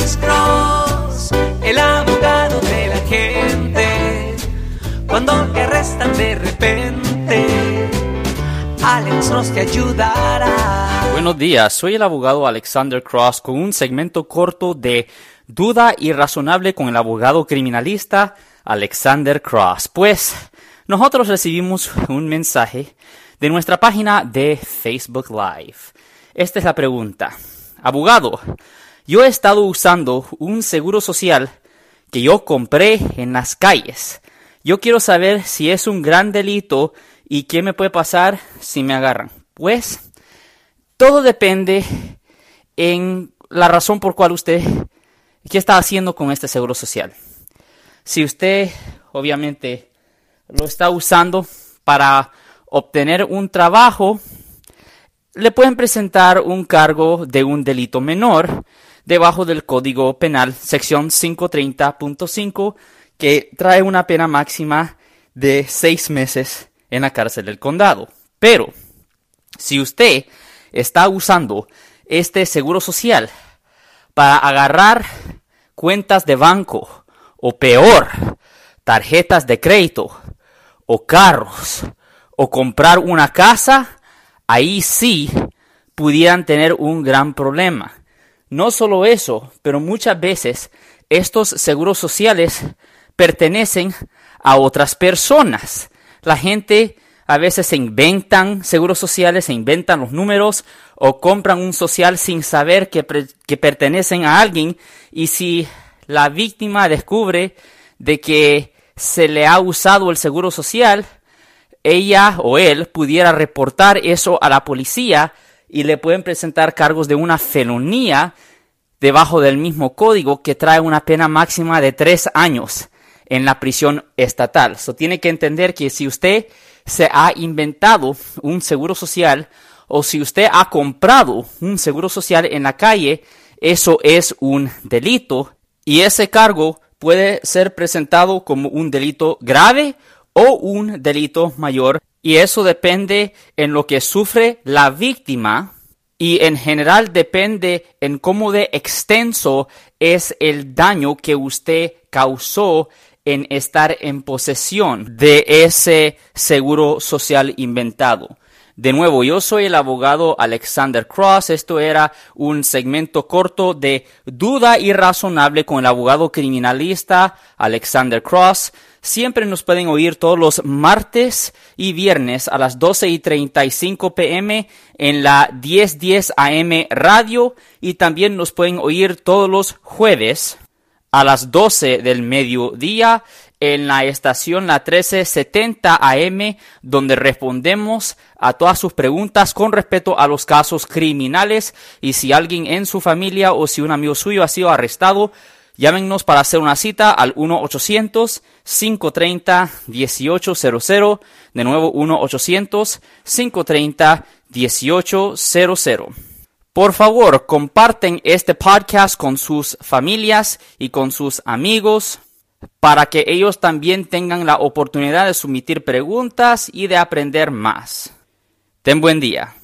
Cross, el abogado de la gente. Cuando te arrestan de repente, Alex Cross ayudará. Buenos días, soy el abogado Alexander Cross con un segmento corto de Duda irrazonable con el abogado criminalista Alexander Cross. Pues nosotros recibimos un mensaje de nuestra página de Facebook Live. Esta es la pregunta. Abogado, yo he estado usando un seguro social que yo compré en las calles. Yo quiero saber si es un gran delito y qué me puede pasar si me agarran. Pues todo depende en la razón por cual usted qué está haciendo con este seguro social. Si usted obviamente lo está usando para obtener un trabajo, le pueden presentar un cargo de un delito menor debajo del Código Penal, sección 530.5, que trae una pena máxima de seis meses en la cárcel del condado. Pero, si usted está usando este seguro social para agarrar cuentas de banco o peor, tarjetas de crédito o carros o comprar una casa, ahí sí pudieran tener un gran problema. No solo eso, pero muchas veces estos seguros sociales pertenecen a otras personas. La gente a veces se inventan seguros sociales, se inventan los números o compran un social sin saber que, que pertenecen a alguien y si la víctima descubre de que se le ha usado el seguro social, ella o él pudiera reportar eso a la policía y le pueden presentar cargos de una felonía debajo del mismo código que trae una pena máxima de tres años en la prisión estatal. So, tiene que entender que si usted se ha inventado un seguro social o si usted ha comprado un seguro social en la calle, eso es un delito y ese cargo puede ser presentado como un delito grave o un delito mayor y eso depende en lo que sufre la víctima y en general depende en cómo de extenso es el daño que usted causó en estar en posesión de ese seguro social inventado. De nuevo, yo soy el abogado Alexander Cross. Esto era un segmento corto de duda irrazonable con el abogado criminalista Alexander Cross. Siempre nos pueden oír todos los martes y viernes a las 12 y 35 pm en la 1010 AM radio. Y también nos pueden oír todos los jueves a las 12 del mediodía en la estación la 1370 AM, donde respondemos a todas sus preguntas con respecto a los casos criminales. Y si alguien en su familia o si un amigo suyo ha sido arrestado, llámenos para hacer una cita al 1-800-530-1800. De nuevo, 1-800-530-1800. Por favor, comparten este podcast con sus familias y con sus amigos para que ellos también tengan la oportunidad de sumitir preguntas y de aprender más. Ten buen día.